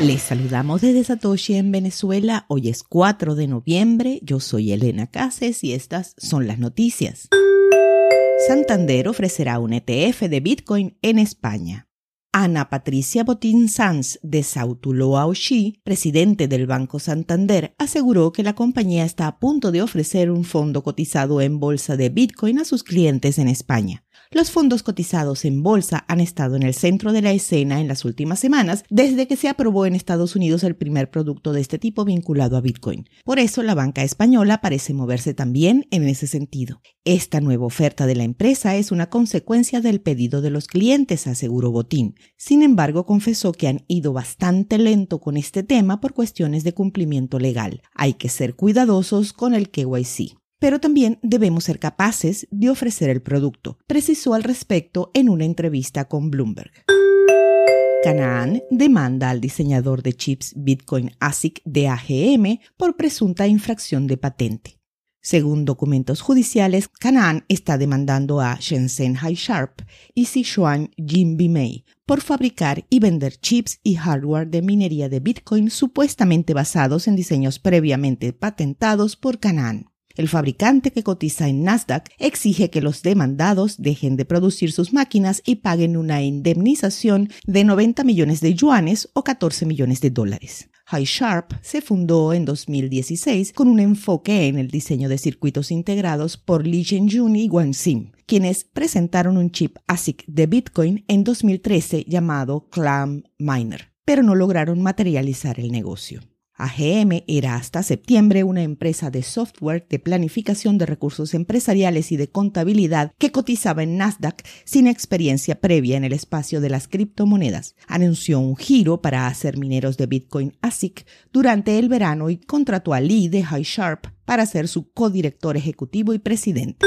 Les saludamos desde Satoshi en Venezuela. Hoy es 4 de noviembre. Yo soy Elena Cases y estas son las noticias. Santander ofrecerá un ETF de Bitcoin en España. Ana Patricia Botín Sanz de Sautuloa Oshi, presidente del Banco Santander, aseguró que la compañía está a punto de ofrecer un fondo cotizado en bolsa de Bitcoin a sus clientes en España. Los fondos cotizados en bolsa han estado en el centro de la escena en las últimas semanas desde que se aprobó en Estados Unidos el primer producto de este tipo vinculado a Bitcoin. Por eso la banca española parece moverse también en ese sentido. Esta nueva oferta de la empresa es una consecuencia del pedido de los clientes, aseguró Botín. Sin embargo, confesó que han ido bastante lento con este tema por cuestiones de cumplimiento legal. Hay que ser cuidadosos con el KYC pero también debemos ser capaces de ofrecer el producto, precisó al respecto en una entrevista con Bloomberg. Canaan demanda al diseñador de chips Bitcoin ASIC de AGM por presunta infracción de patente. Según documentos judiciales, Canaan está demandando a Shenzhen High Sharp y Sichuan Jinbi Mei por fabricar y vender chips y hardware de minería de Bitcoin supuestamente basados en diseños previamente patentados por Canaan. El fabricante que cotiza en Nasdaq exige que los demandados dejen de producir sus máquinas y paguen una indemnización de 90 millones de yuanes o 14 millones de dólares. HighSharp se fundó en 2016 con un enfoque en el diseño de circuitos integrados por Li Zhenjun y Wang Sim, quienes presentaron un chip ASIC de Bitcoin en 2013 llamado Clam Miner, pero no lograron materializar el negocio. AGM era hasta septiembre una empresa de software de planificación de recursos empresariales y de contabilidad que cotizaba en Nasdaq sin experiencia previa en el espacio de las criptomonedas. Anunció un giro para hacer mineros de Bitcoin ASIC durante el verano y contrató a Lee de HighSharp para ser su codirector ejecutivo y presidente.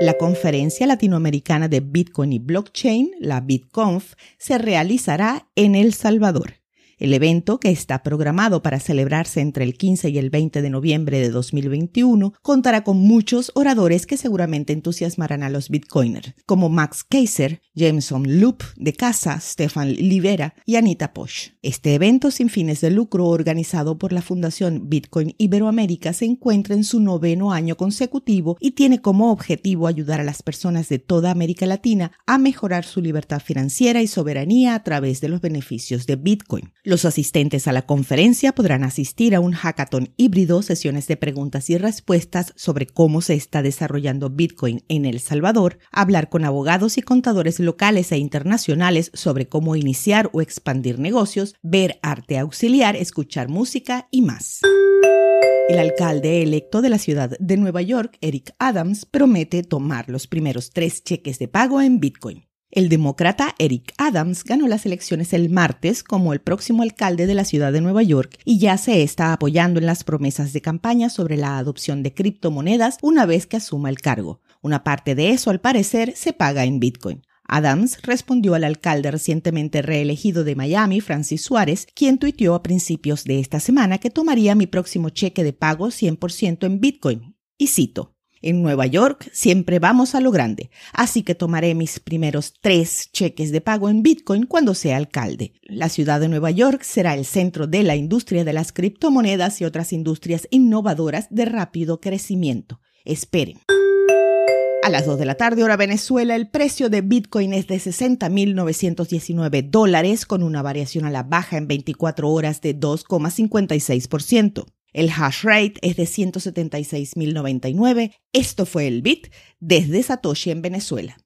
La conferencia latinoamericana de Bitcoin y Blockchain, la BitConf, se realizará en El Salvador. El evento, que está programado para celebrarse entre el 15 y el 20 de noviembre de 2021, contará con muchos oradores que seguramente entusiasmarán a los bitcoiners, como Max Kaiser, Jameson Loop de Casa, Stefan Livera y Anita Posch. Este evento sin fines de lucro organizado por la Fundación Bitcoin Iberoamérica se encuentra en su noveno año consecutivo y tiene como objetivo ayudar a las personas de toda América Latina a mejorar su libertad financiera y soberanía a través de los beneficios de Bitcoin. Los asistentes a la conferencia podrán asistir a un hackathon híbrido, sesiones de preguntas y respuestas sobre cómo se está desarrollando Bitcoin en El Salvador, hablar con abogados y contadores locales e internacionales sobre cómo iniciar o expandir negocios, ver arte auxiliar, escuchar música y más. El alcalde electo de la ciudad de Nueva York, Eric Adams, promete tomar los primeros tres cheques de pago en Bitcoin. El demócrata Eric Adams ganó las elecciones el martes como el próximo alcalde de la ciudad de Nueva York y ya se está apoyando en las promesas de campaña sobre la adopción de criptomonedas una vez que asuma el cargo. Una parte de eso, al parecer, se paga en Bitcoin. Adams respondió al alcalde recientemente reelegido de Miami, Francis Suárez, quien tuiteó a principios de esta semana que tomaría mi próximo cheque de pago 100% en Bitcoin. Y cito, en Nueva York siempre vamos a lo grande, así que tomaré mis primeros tres cheques de pago en Bitcoin cuando sea alcalde. La ciudad de Nueva York será el centro de la industria de las criptomonedas y otras industrias innovadoras de rápido crecimiento. Esperen. A las 2 de la tarde, hora Venezuela, el precio de Bitcoin es de 60.919 dólares, con una variación a la baja en 24 horas de 2,56%. El hash rate es de 176.099. Esto fue el Bit desde Satoshi en Venezuela.